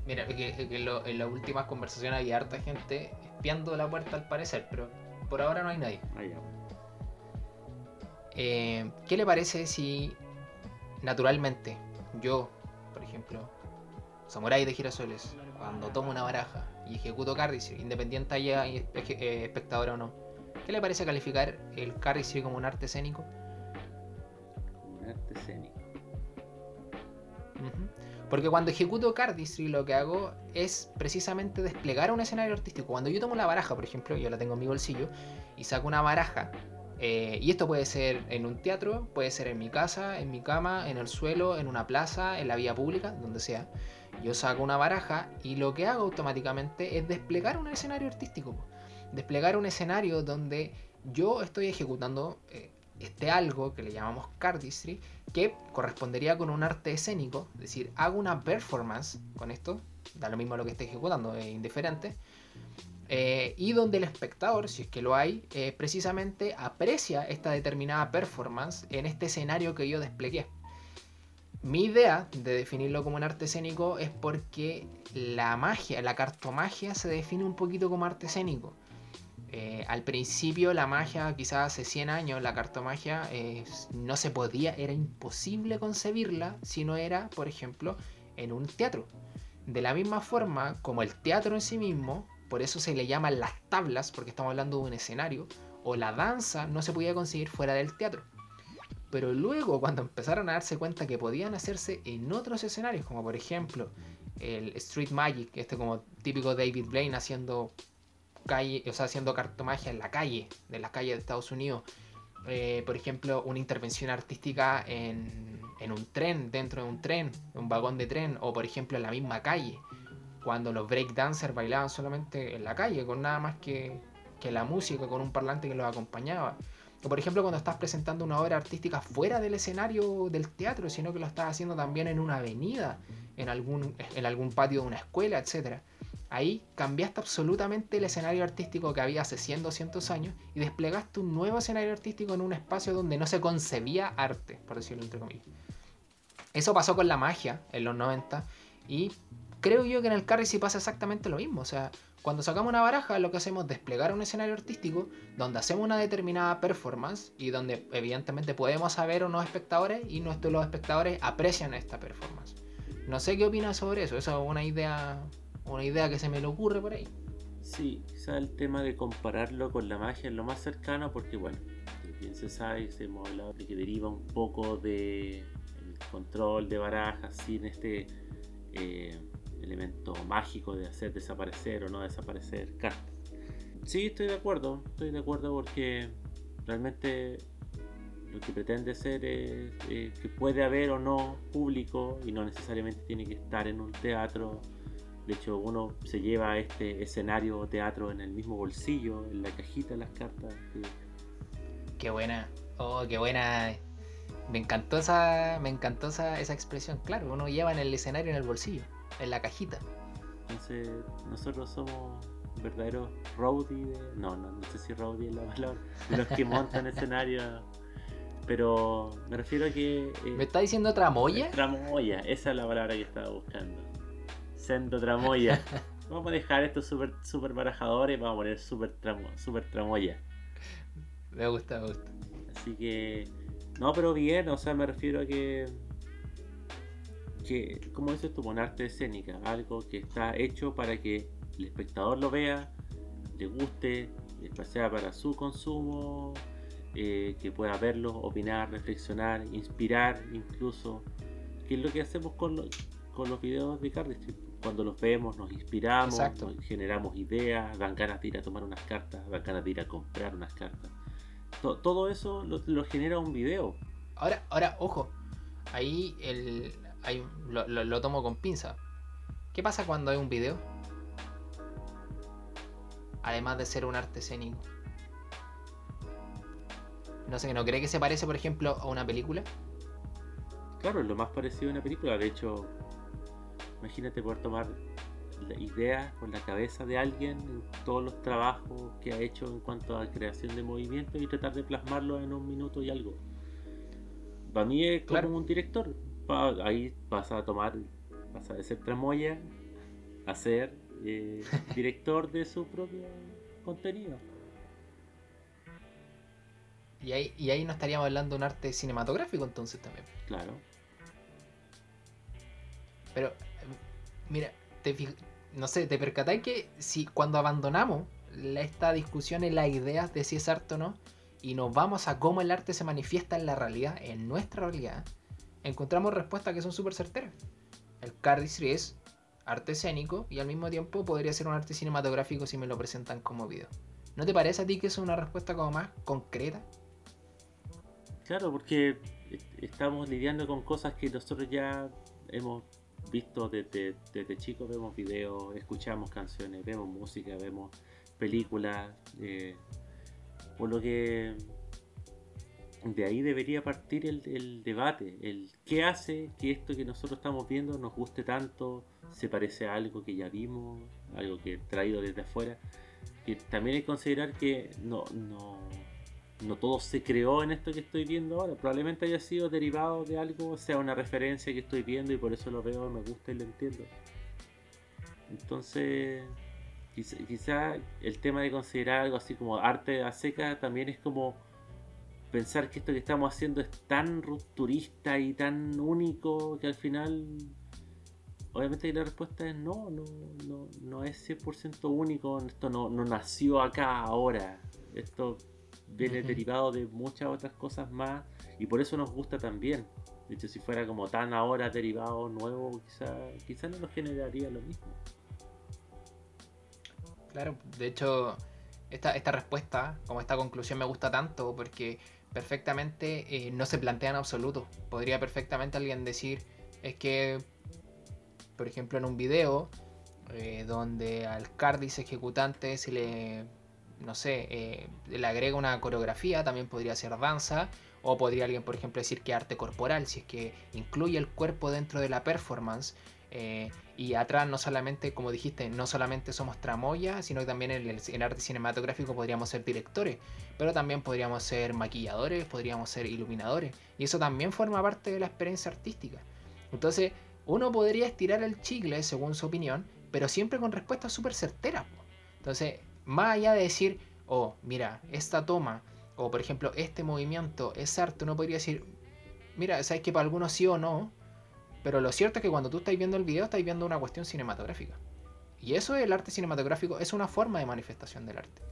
Mira, que, que lo- en las últimas conversaciones había harta gente espiando la puerta al parecer, pero por ahora no hay nadie. Ah. Eh, ¿Qué le parece si naturalmente yo, por ejemplo, Samurai de Girasoles, cuando tomo una baraja y ejecuto cardistry, independiente haya eh, espectador o no, ¿qué le parece calificar el cardistry como un arte escénico? Un arte escénico. Porque cuando ejecuto cardistry lo que hago es precisamente desplegar un escenario artístico. Cuando yo tomo la baraja, por ejemplo, yo la tengo en mi bolsillo y saco una baraja, eh, y esto puede ser en un teatro, puede ser en mi casa, en mi cama, en el suelo, en una plaza, en la vía pública, donde sea. Yo saco una baraja y lo que hago automáticamente es desplegar un escenario artístico. Desplegar un escenario donde yo estoy ejecutando eh, este algo que le llamamos cardistry, que correspondería con un arte escénico, es decir, hago una performance con esto, da lo mismo lo que esté ejecutando, es indiferente, eh, y donde el espectador, si es que lo hay, eh, precisamente aprecia esta determinada performance en este escenario que yo desplegué. Mi idea de definirlo como un arte escénico es porque la magia, la cartomagia se define un poquito como arte escénico. Eh, al principio la magia, quizás hace 100 años, la cartomagia eh, no se podía, era imposible concebirla si no era, por ejemplo, en un teatro. De la misma forma como el teatro en sí mismo, por eso se le llaman las tablas, porque estamos hablando de un escenario, o la danza no se podía conseguir fuera del teatro. Pero luego cuando empezaron a darse cuenta que podían hacerse en otros escenarios, como por ejemplo el Street Magic, este como típico David Blaine haciendo calle, o sea, haciendo cartomagia en la calle, de las calles de Estados Unidos. Eh, por ejemplo, una intervención artística en, en un tren, dentro de un tren, un vagón de tren, o por ejemplo en la misma calle, cuando los breakdancers bailaban solamente en la calle, con nada más que, que la música, con un parlante que los acompañaba. O por ejemplo cuando estás presentando una obra artística fuera del escenario del teatro, sino que lo estás haciendo también en una avenida, en algún, en algún patio de una escuela, etcétera. Ahí cambiaste absolutamente el escenario artístico que había hace 100, 200 años y desplegaste un nuevo escenario artístico en un espacio donde no se concebía arte, por decirlo entre comillas. Eso pasó con la magia en los 90 y creo yo que en el Carry sí pasa exactamente lo mismo. O sea, cuando sacamos una baraja lo que hacemos es desplegar un escenario artístico donde hacemos una determinada performance y donde evidentemente podemos saber unos espectadores y nuestros los espectadores aprecian esta performance. No sé qué opinas sobre eso, eso es una idea una idea que se me le ocurre por ahí. Sí, quizá el tema de compararlo con la magia es lo más cercano porque, bueno, bien se sabe, hemos hablado de que deriva un poco de control de barajas sin este eh, elemento mágico de hacer desaparecer o no desaparecer cartas. Sí, estoy de acuerdo, estoy de acuerdo porque realmente lo que pretende ser es eh, que puede haber o no público y no necesariamente tiene que estar en un teatro. De hecho, uno se lleva este escenario o teatro en el mismo bolsillo, en la cajita de las cartas. Qué buena, oh, qué buena. Me encantó esa, me encantó esa, esa expresión. Claro, uno lleva en el escenario en el bolsillo, en la cajita. Entonces, nosotros somos verdaderos roadie No, no, no sé si roadie es la palabra. los que montan escenario pero me refiero a que. Eh, ¿Me está diciendo tramoya? Tramoya, esa es la palabra que estaba buscando. Sendo tramoya. vamos a dejar estos super, super barajadores y vamos a poner super, tramo, super tramoya. Me gusta, me gusta. Así que. No, pero bien, o sea, me refiero a que. Que, como dices tú, con arte escénica, algo que está hecho para que el espectador lo vea, le guste, sea para su consumo eh, que pueda verlo, opinar, reflexionar, inspirar incluso, que es lo que hacemos con, con los videos de Cardistry. Cuando los vemos nos inspiramos, generamos ideas, dan ganas de ir a tomar unas cartas, dan ganas de ir a comprar unas cartas. todo eso lo, genera un video. Ahora, ahora, ojo, ahí el, hay, lo, lo tomo con pinza. ¿Qué pasa cuando hay un video? Además de ser un arte escénico no sé, ¿no cree que se parece, por ejemplo, a una película? Claro, es lo más parecido a una película. De hecho, imagínate poder tomar la idea con la cabeza de alguien en todos los trabajos que ha hecho en cuanto a creación de movimiento y tratar de plasmarlo en un minuto y algo. Para mí es como un director. Ahí pasa a tomar, pasa de ser tramoya a ser eh, director de su propio contenido. Y ahí, y ahí no estaríamos hablando de un arte cinematográfico entonces también. Claro. Pero, mira, te, no sé, ¿te percatáis que si cuando abandonamos esta discusión en las ideas de si es arte o no, y nos vamos a cómo el arte se manifiesta en la realidad, en nuestra realidad, encontramos respuestas que son súper certeras. El cardistry es arte escénico y al mismo tiempo podría ser un arte cinematográfico si me lo presentan como video. ¿No te parece a ti que es una respuesta como más concreta? Claro, porque estamos lidiando con cosas que nosotros ya hemos visto desde, chicos, vemos videos, escuchamos canciones, vemos música, vemos películas, eh, por lo que de ahí debería partir el, debate, el qué hace que esto que nosotros estamos viendo nos guste tanto, se parece a algo que ya vimos, algo que traído desde afuera, que también hay que considerar que no, no no todo se creó en esto que estoy viendo ahora. Probablemente haya sido derivado de algo, sea una referencia que estoy viendo y por eso lo veo, me gusta y lo entiendo. Entonces, quizá, el tema de considerar algo así como arte a seca también es como pensar que esto que estamos haciendo es tan rupturista y tan único que al final, obviamente la respuesta es no, no, no, no es 100% único, esto no, no nació acá ahora. Esto viene derivado de muchas otras cosas más y por eso nos gusta también. De hecho, si fuera como tan ahora derivado nuevo, quizá, quizá no nos generaría lo mismo. Claro, de hecho, esta, esta respuesta, como esta conclusión me gusta tanto porque perfectamente eh, no se plantea en absoluto. Podría perfectamente alguien decir, es que, por ejemplo, en un video eh, donde al Cardis ejecutante se le no sé, eh, le agrega una coreografía, también podría ser danza, o podría alguien, por ejemplo, decir que arte corporal, si es que incluye el cuerpo dentro de la performance. Eh, y atrás no solamente, como dijiste, no solamente somos tramoya, sino que también en el, arte cinematográfico podríamos ser directores, pero también podríamos ser maquilladores, podríamos ser iluminadores, y eso también forma parte de la experiencia artística. Entonces, uno podría estirar el chicle según su opinión, pero siempre con respuestas súper certeras. Entonces, más allá de decir, oh, mira, esta toma, o por ejemplo, este movimiento es arte, uno podría decir, mira, sabes que para algunos sí o no, pero lo cierto es que cuando tú estás viendo el video, estás viendo una cuestión cinematográfica. Y eso el arte cinematográfico, es una forma de manifestación del arte.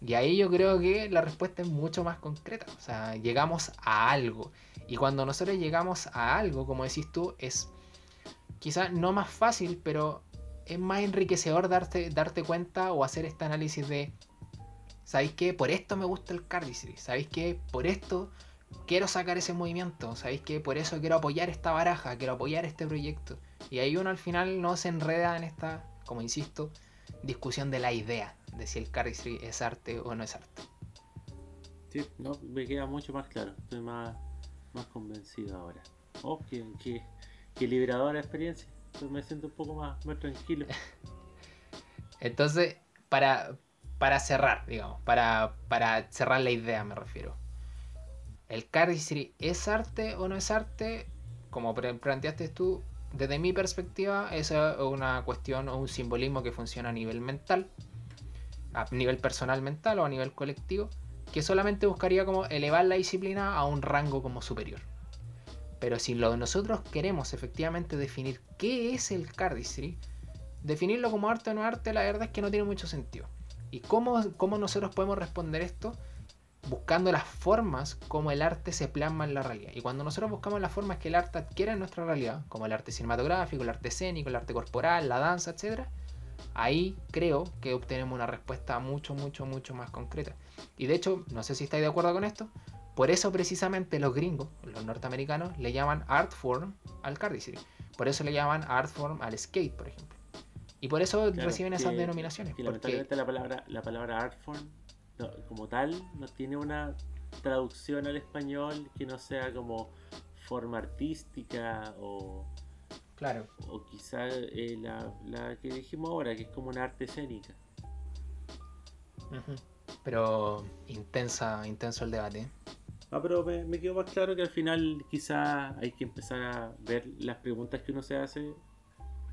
Y ahí yo creo que la respuesta es mucho más concreta. O sea, llegamos a algo. Y cuando nosotros llegamos a algo, como decís tú, es quizá no más fácil, pero es más enriquecedor darte, darte cuenta o hacer este análisis de ¿Sabéis qué? Por esto me gusta el cardistry. ¿Sabéis qué? Por esto quiero sacar ese movimiento. ¿Sabéis qué? Por eso quiero apoyar esta baraja, quiero apoyar este proyecto. Y ahí uno al final no se enreda en esta, como insisto, discusión de la idea de si el cardistry es arte o no es arte. Sí, no, me queda mucho más claro. Estoy más, más convencido ahora. Oh, qué, qué, qué liberadora experiencia. Me siento un poco más, más tranquilo. Entonces, para, para cerrar, digamos, para, para cerrar la idea me refiero. ¿El cardistry es arte o no es arte? Como planteaste tú, desde mi perspectiva, esa es una cuestión o un simbolismo que funciona a nivel mental, a nivel personal mental o a nivel colectivo, que solamente buscaría como elevar la disciplina a un rango como superior. Pero si lo nosotros queremos efectivamente definir qué es el cardistry, definirlo como arte o no arte, la verdad es que no tiene mucho sentido. ¿Y cómo, cómo nosotros podemos responder esto? Buscando las formas como el arte se plasma en la realidad. Y cuando nosotros buscamos las formas que el arte adquiere en nuestra realidad, como el arte cinematográfico, el arte escénico, el arte corporal, la danza, etc., ahí creo que obtenemos una respuesta mucho, mucho, mucho más concreta. Y de hecho, no sé si estáis de acuerdo con esto, por eso precisamente los gringos, los norteamericanos, le llaman art form al cardistry. Por eso le llaman art form al skate, por ejemplo. Y por eso Claro, reciben esas denominaciones. que porque lamentablemente la palabra, la palabra art form no, como tal no tiene una traducción al español que no sea como forma artística o, Claro. o quizá eh, la, la que dijimos ahora, que es como una arte escénica. Pero intensa, intenso el debate. Ah, pero me, quedó más claro que al final quizá hay que empezar a ver las preguntas que uno se hace.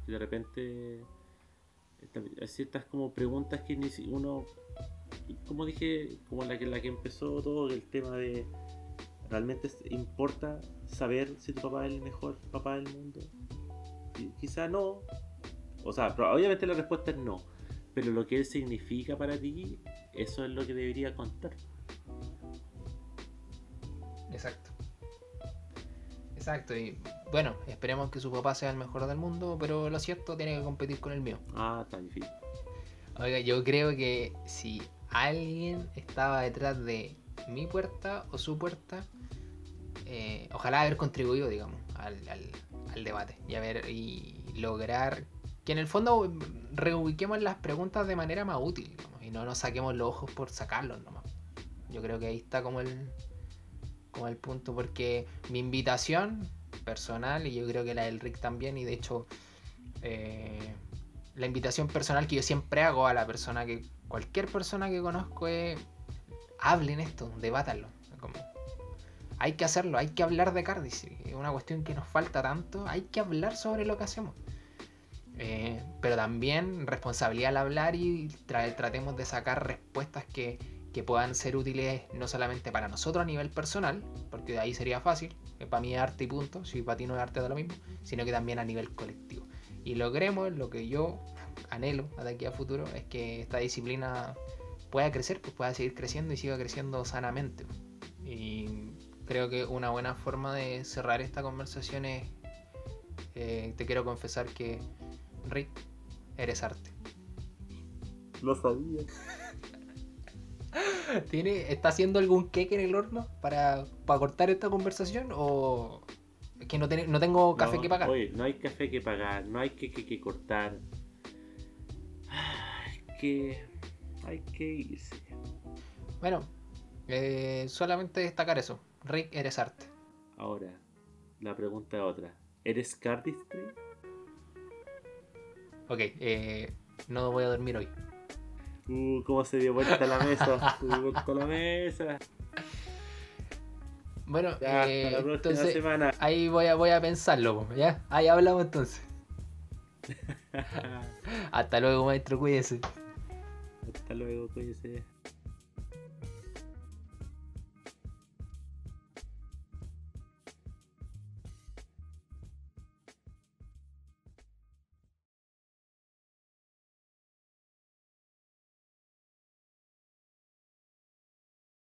Que de repente hay ciertas como preguntas que uno, como dije, como la que, la que empezó todo, el tema de ¿realmente importa saber si tu papá es el mejor papá del mundo? Y quizá no. O sea, obviamente la respuesta es no. Pero lo que él significa para ti, eso es lo que debería contar. Exacto. Exacto. Y bueno, esperemos que su papá sea el mejor del mundo, pero lo cierto tiene que competir con el mío. Ah, está difícil. Oiga, yo creo que si alguien estaba detrás de mi puerta o su puerta, eh, ojalá haber contribuido, digamos, al, al- al debate y, haber, y lograr que en el fondo reubiquemos las preguntas de manera más útil digamos, y no nos saquemos los ojos por sacarlos nomás. Yo creo que ahí está como el, como el punto, porque mi invitación personal, y yo creo que la del Rick también, y de hecho... eh, la invitación personal que yo siempre hago a la persona que cualquier persona que conozco es hablen esto, debátanlo. Hay que hacerlo, hay que hablar de cardistry. Es una cuestión que nos falta tanto, hay que hablar sobre lo que hacemos. Eh, pero también responsabilidad al hablar y tra- tratemos de sacar respuestas que, que puedan ser útiles no solamente para nosotros a nivel personal, porque de ahí sería fácil, que para mí es arte y punto, si para ti no es arte da lo mismo, sino que también a nivel colectivo. Y logremos lo que yo anhelo de aquí a futuro, es que esta disciplina pueda crecer, pues pueda seguir creciendo y siga creciendo sanamente. Y creo que una buena forma de cerrar esta conversación es, eh, te quiero confesar que Rick, eres arte. Lo sabía. ¿Tiene, ¿Está haciendo algún cake en el horno para, para cortar esta conversación? ¿O es que no, ten- no tengo café No, que pagar? Oye, no hay café que pagar, no hay que, que, que cortar. Hay que. Hay que irse. Bueno, eh, solamente destacar eso. Rick, eres arte. Ahora, la pregunta es otra. ¿Eres cardistry? Ok, eh, no voy a dormir hoy. Uh, cómo se dio vuelta la mesa. Se dio vuelta la mesa. Bueno, Ya, eh, hasta la próxima entonces semana. ahí voy a, voy a pensarlo, ¿ya? Ahí hablamos entonces. Hasta luego, maestro, cuídese. Hasta luego, cuídense.